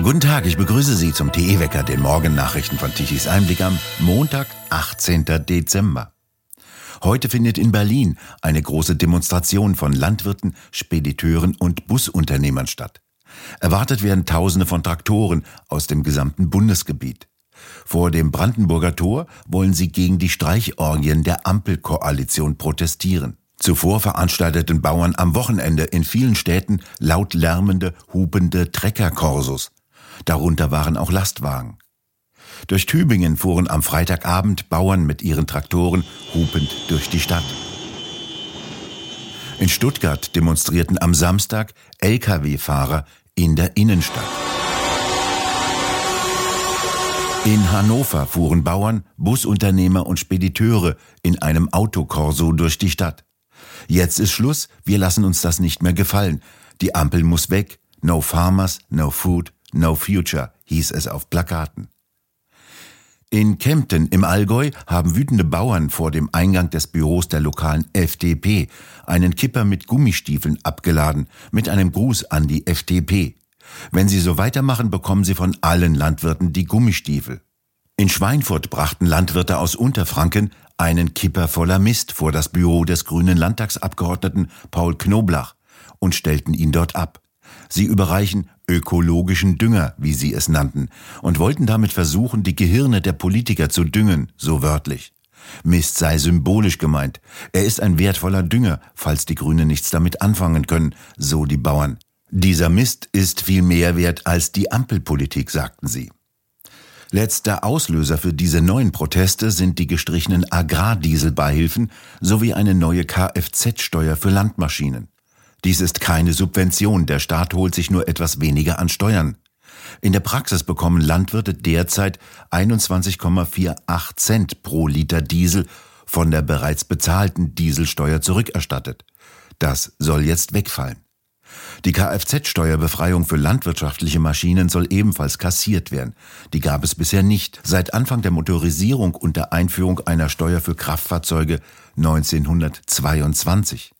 Guten Tag, ich begrüße Sie zum TE-Wecker, den Morgennachrichten von Tichys Einblick am Montag, 18. Dezember. Heute findet in Berlin eine große Demonstration von Landwirten, Spediteuren und Busunternehmern statt. Erwartet werden Tausende von Traktoren aus dem gesamten Bundesgebiet. Vor dem Brandenburger Tor wollen sie gegen die Streichorgien der Ampelkoalition protestieren. Zuvor veranstalteten Bauern am Wochenende in vielen Städten laut lärmende, hupende Treckerkorsos. Darunter waren auch Lastwagen. Durch Tübingen fuhren am Freitagabend Bauern mit ihren Traktoren hupend durch die Stadt. In Stuttgart demonstrierten am Samstag Lkw-Fahrer in der Innenstadt. In Hannover fuhren Bauern, Busunternehmer und Spediteure in einem Autokorso durch die Stadt. Jetzt ist Schluss, wir lassen uns das nicht mehr gefallen. Die Ampel muss weg. No farmers, no food, no future, hieß es auf Plakaten. In Kempten im Allgäu haben wütende Bauern vor dem Eingang des Büros der lokalen FDP einen Kipper mit Gummistiefeln abgeladen, mit einem Gruß an die FDP. Wenn sie so weitermachen, bekommen sie von allen Landwirten die Gummistiefel. In Schweinfurt brachten Landwirte aus Unterfranken einen Kipper voller Mist vor das Büro des grünen Landtagsabgeordneten Paul Knoblach und stellten ihn dort ab. Sie überreichen ökologischen Dünger, wie sie es nannten, und wollten damit versuchen, die Gehirne der Politiker zu düngen, so wörtlich. Mist sei symbolisch gemeint. Er ist ein wertvoller Dünger, falls die Grünen nichts damit anfangen können, so die Bauern. Dieser Mist ist viel mehr wert als die Ampelpolitik, sagten sie. Letzter Auslöser für diese neuen Proteste sind die gestrichenen Agrardieselbeihilfen sowie eine neue Kfz-Steuer für Landmaschinen. Dies ist keine Subvention, der Staat holt sich nur etwas weniger an Steuern. In der Praxis bekommen Landwirte derzeit 21,48 Cent pro Liter Diesel von der bereits bezahlten Dieselsteuer zurückerstattet. Das soll jetzt wegfallen. Die Kfz-Steuerbefreiung für landwirtschaftliche Maschinen soll ebenfalls kassiert werden. Die gab es bisher nicht. Seit Anfang der Motorisierung und der Einführung einer Steuer für Kraftfahrzeuge 1922.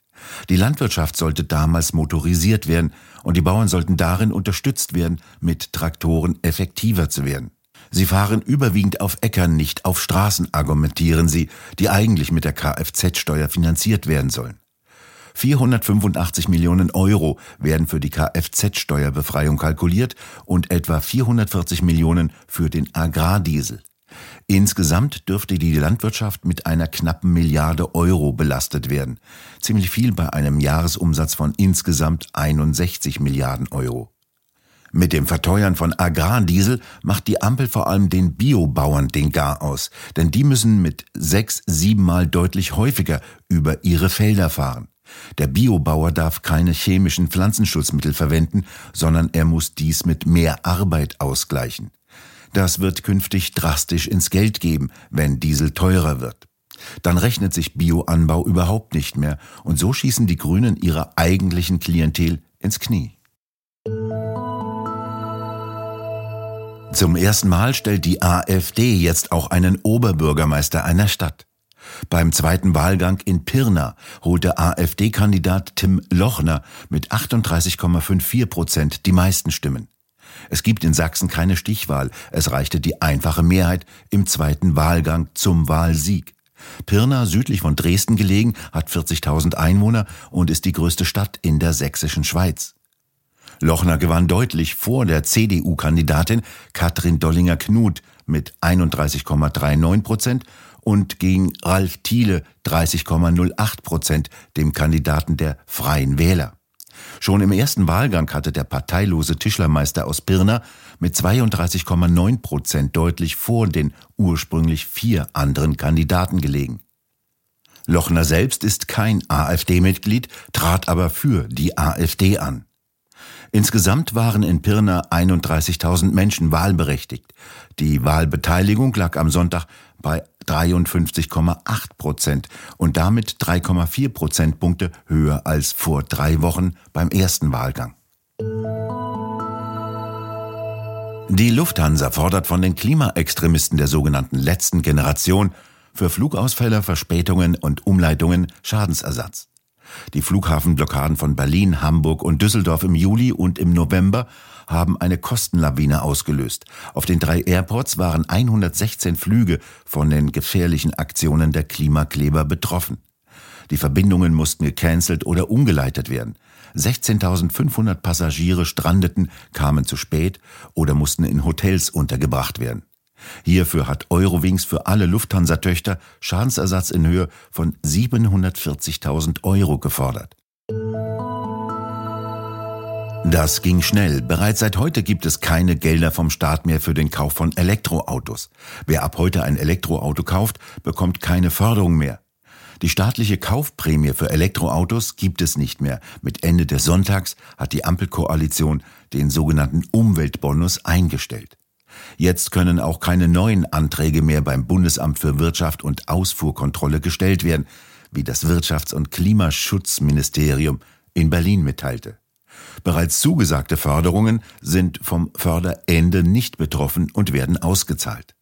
Die Landwirtschaft sollte damals motorisiert werden und die Bauern sollten darin unterstützt werden, mit Traktoren effektiver zu werden. Sie fahren überwiegend auf Äckern, nicht auf Straßen, argumentieren sie, die eigentlich mit der Kfz-Steuer finanziert werden sollen. 485 Millionen Euro werden für die Kfz-Steuerbefreiung kalkuliert und etwa 440 Millionen für den Agrardiesel. Insgesamt dürfte die Landwirtschaft mit einer knappen Milliarde Euro belastet werden. Ziemlich viel bei einem Jahresumsatz von insgesamt 61 Milliarden Euro. Mit dem Verteuern von Agrardiesel macht die Ampel vor allem den Biobauern den Gar aus, denn die müssen mit sechs, siebenmal deutlich häufiger über ihre Felder fahren. Der Biobauer darf keine chemischen Pflanzenschutzmittel verwenden, sondern er muss dies mit mehr Arbeit ausgleichen. Das wird künftig drastisch ins Geld geben, wenn Diesel teurer wird. Dann rechnet sich Bioanbau überhaupt nicht mehr und so schießen die Grünen ihrer eigentlichen Klientel ins Knie. Zum ersten Mal stellt die AfD jetzt auch einen Oberbürgermeister einer Stadt. Beim zweiten Wahlgang in Pirna holte AfD-Kandidat Tim Lochner mit 38,54 Prozent die meisten Stimmen. Es gibt in Sachsen keine Stichwahl, es reichte die einfache Mehrheit im zweiten Wahlgang zum Wahlsieg. Pirna, südlich von Dresden gelegen, hat 40.000 Einwohner und ist die größte Stadt in der sächsischen Schweiz. Lochner gewann deutlich vor der CDU-Kandidatin Katrin Dollinger-Knut mit 31,39 Prozent und gegen Ralf Thiele 30,08 Prozent, dem Kandidaten der Freien Wähler. Schon im ersten Wahlgang hatte der parteilose Tischlermeister aus Pirna mit 32,9 Prozent deutlich vor den ursprünglich vier anderen Kandidaten gelegen. Lochner selbst ist kein AfD-Mitglied, trat aber für die AfD an. Insgesamt waren in Pirna 31.000 Menschen wahlberechtigt. Die Wahlbeteiligung lag am Sonntag bei 53,8 Prozent und damit 3,4 Prozentpunkte höher als vor drei Wochen beim ersten Wahlgang. Die Lufthansa fordert von den Klimaextremisten der sogenannten letzten Generation für Flugausfälle, Verspätungen und Umleitungen Schadensersatz. Die Flughafenblockaden von Berlin, Hamburg und Düsseldorf im Juli und im November haben eine Kostenlawine ausgelöst. Auf den drei Airports waren 116 Flüge von den gefährlichen Aktionen der Klimakleber betroffen. Die Verbindungen mussten gecancelt oder umgeleitet werden. 16.500 Passagiere strandeten, kamen zu spät oder mussten in Hotels untergebracht werden. Hierfür hat Eurowings für alle Lufthansa-Töchter Schadensersatz in Höhe von 740.000 Euro gefordert. Das ging schnell. Bereits seit heute gibt es keine Gelder vom Staat mehr für den Kauf von Elektroautos. Wer ab heute ein Elektroauto kauft, bekommt keine Förderung mehr. Die staatliche Kaufprämie für Elektroautos gibt es nicht mehr. Mit Ende des Sonntags hat die Ampelkoalition den sogenannten Umweltbonus eingestellt. Jetzt können auch keine neuen Anträge mehr beim Bundesamt für Wirtschaft und Ausfuhrkontrolle gestellt werden, wie das Wirtschafts- und Klimaschutzministerium in Berlin mitteilte. Bereits zugesagte Förderungen sind vom Förderende nicht betroffen und werden ausgezahlt.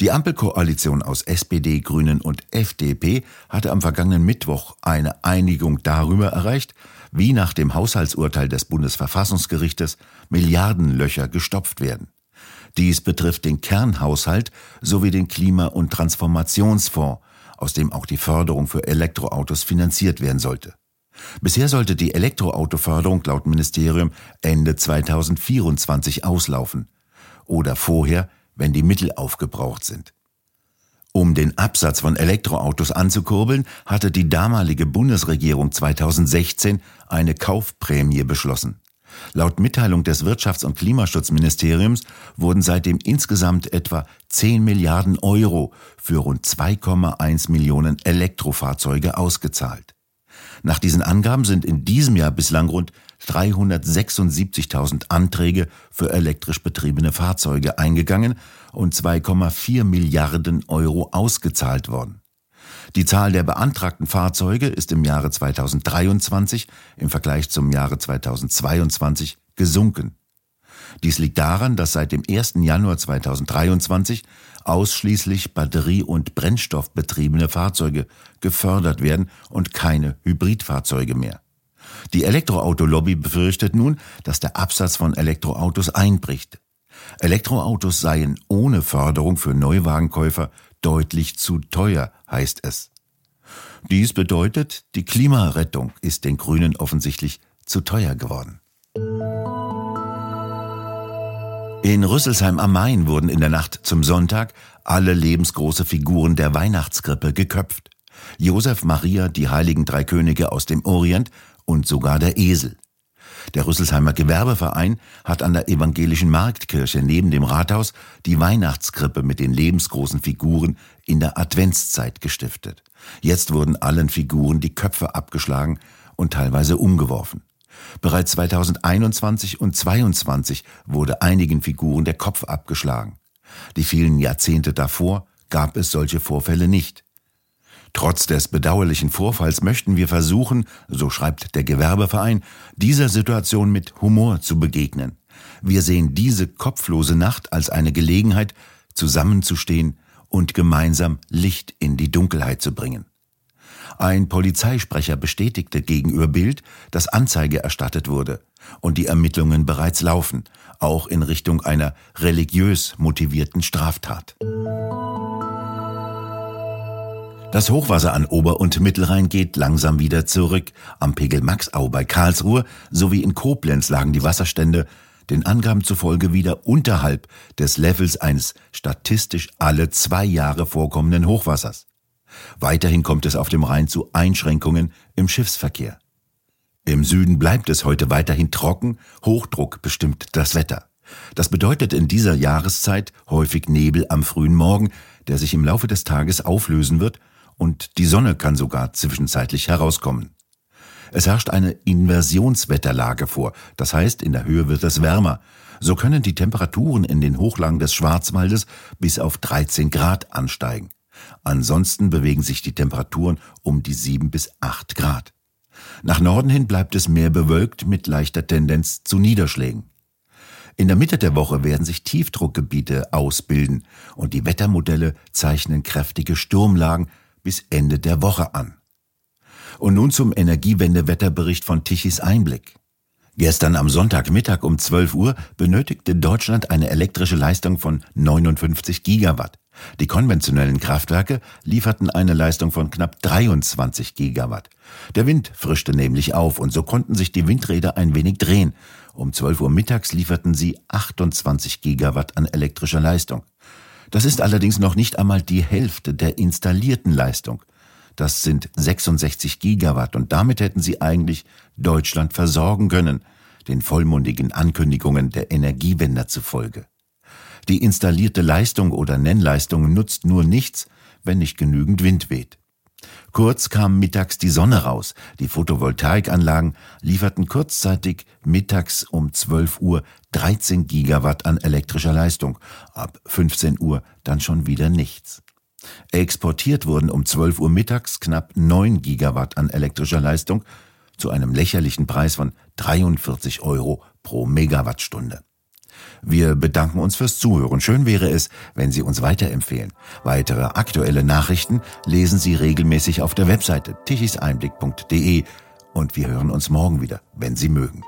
Die Ampelkoalition aus SPD, Grünen und FDP hatte am vergangenen Mittwoch eine Einigung darüber erreicht, wie nach dem Haushaltsurteil des Bundesverfassungsgerichtes Milliardenlöcher gestopft werden. Dies betrifft den Kernhaushalt sowie den Klima- und Transformationsfonds, aus dem auch die Förderung für Elektroautos finanziert werden sollte. Bisher sollte die Elektroautoförderung laut Ministerium Ende 2024 auslaufen oder vorher, wenn die Mittel aufgebraucht sind. Um den Absatz von Elektroautos anzukurbeln, hatte die damalige Bundesregierung 2016 eine Kaufprämie beschlossen. Laut Mitteilung des Wirtschafts- und Klimaschutzministeriums wurden seitdem insgesamt etwa 10 Milliarden Euro für rund 2,1 Millionen Elektrofahrzeuge ausgezahlt. Nach diesen Angaben sind in diesem Jahr bislang rund 376.000 Anträge für elektrisch betriebene Fahrzeuge eingegangen und 2,4 Milliarden Euro ausgezahlt worden. Die Zahl der beantragten Fahrzeuge ist im Jahre 2023 im Vergleich zum Jahre 2022 gesunken. Dies liegt daran, dass seit dem 1. Januar 2023 ausschließlich batterie- und brennstoffbetriebene Fahrzeuge gefördert werden und keine Hybridfahrzeuge mehr. Die Elektroautolobby befürchtet nun, dass der Absatz von Elektroautos einbricht. Elektroautos seien ohne Förderung für Neuwagenkäufer deutlich zu teuer, heißt es. Dies bedeutet, die Klimarettung ist den Grünen offensichtlich zu teuer geworden. In Rüsselsheim am Main wurden in der Nacht zum Sonntag alle lebensgroße Figuren der Weihnachtskrippe geköpft. Josef Maria, die heiligen drei Könige aus dem Orient und sogar der Esel. Der Rüsselsheimer Gewerbeverein hat an der evangelischen Marktkirche neben dem Rathaus die Weihnachtskrippe mit den lebensgroßen Figuren in der Adventszeit gestiftet. Jetzt wurden allen Figuren die Köpfe abgeschlagen und teilweise umgeworfen. Bereits 2021 und 2022 wurde einigen Figuren der Kopf abgeschlagen. Die vielen Jahrzehnte davor gab es solche Vorfälle nicht. Trotz des bedauerlichen Vorfalls möchten wir versuchen, so schreibt der Gewerbeverein, dieser Situation mit Humor zu begegnen. Wir sehen diese kopflose Nacht als eine Gelegenheit, zusammenzustehen und gemeinsam Licht in die Dunkelheit zu bringen. Ein Polizeisprecher bestätigte gegenüber Bild, dass Anzeige erstattet wurde und die Ermittlungen bereits laufen, auch in Richtung einer religiös motivierten Straftat. Das Hochwasser an Ober- und Mittelrhein geht langsam wieder zurück. Am Pegel Maxau bei Karlsruhe sowie in Koblenz lagen die Wasserstände den Angaben zufolge wieder unterhalb des Levels eines statistisch alle zwei Jahre vorkommenden Hochwassers. Weiterhin kommt es auf dem Rhein zu Einschränkungen im Schiffsverkehr. Im Süden bleibt es heute weiterhin trocken, Hochdruck bestimmt das Wetter. Das bedeutet in dieser Jahreszeit häufig Nebel am frühen Morgen, der sich im Laufe des Tages auflösen wird und die Sonne kann sogar zwischenzeitlich herauskommen. Es herrscht eine Inversionswetterlage vor, das heißt, in der Höhe wird es wärmer. So können die Temperaturen in den Hochlagen des Schwarzwaldes bis auf 13 Grad ansteigen. Ansonsten bewegen sich die Temperaturen um die 7 bis 8 Grad. Nach Norden hin bleibt es mehr bewölkt mit leichter Tendenz zu Niederschlägen. In der Mitte der Woche werden sich Tiefdruckgebiete ausbilden und die Wettermodelle zeichnen kräftige Sturmlagen bis Ende der Woche an. Und nun zum Energiewende-Wetterbericht von Tichys Einblick. Gestern am Sonntagmittag um 12 Uhr benötigte Deutschland eine elektrische Leistung von 59 Gigawatt. Die konventionellen Kraftwerke lieferten eine Leistung von knapp 23 Gigawatt. Der Wind frischte nämlich auf und so konnten sich die Windräder ein wenig drehen. Um 12 Uhr mittags lieferten sie 28 Gigawatt an elektrischer Leistung. Das ist allerdings noch nicht einmal die Hälfte der installierten Leistung. Das sind 66 Gigawatt und damit hätten sie eigentlich Deutschland versorgen können, den vollmundigen Ankündigungen der Energiewender zufolge. Die installierte Leistung oder Nennleistung nutzt nur nichts, wenn nicht genügend Wind weht. Kurz kam mittags die Sonne raus. Die Photovoltaikanlagen lieferten kurzzeitig mittags um 12 Uhr 13 Gigawatt an elektrischer Leistung. Ab 15 Uhr dann schon wieder nichts. Exportiert wurden um 12 Uhr mittags knapp 9 Gigawatt an elektrischer Leistung zu einem lächerlichen Preis von 43 Euro pro Megawattstunde. Wir bedanken uns fürs Zuhören. Schön wäre es, wenn Sie uns weiterempfehlen. Weitere aktuelle Nachrichten lesen Sie regelmäßig auf der Webseite tichiseinblick.de und wir hören uns morgen wieder, wenn Sie mögen.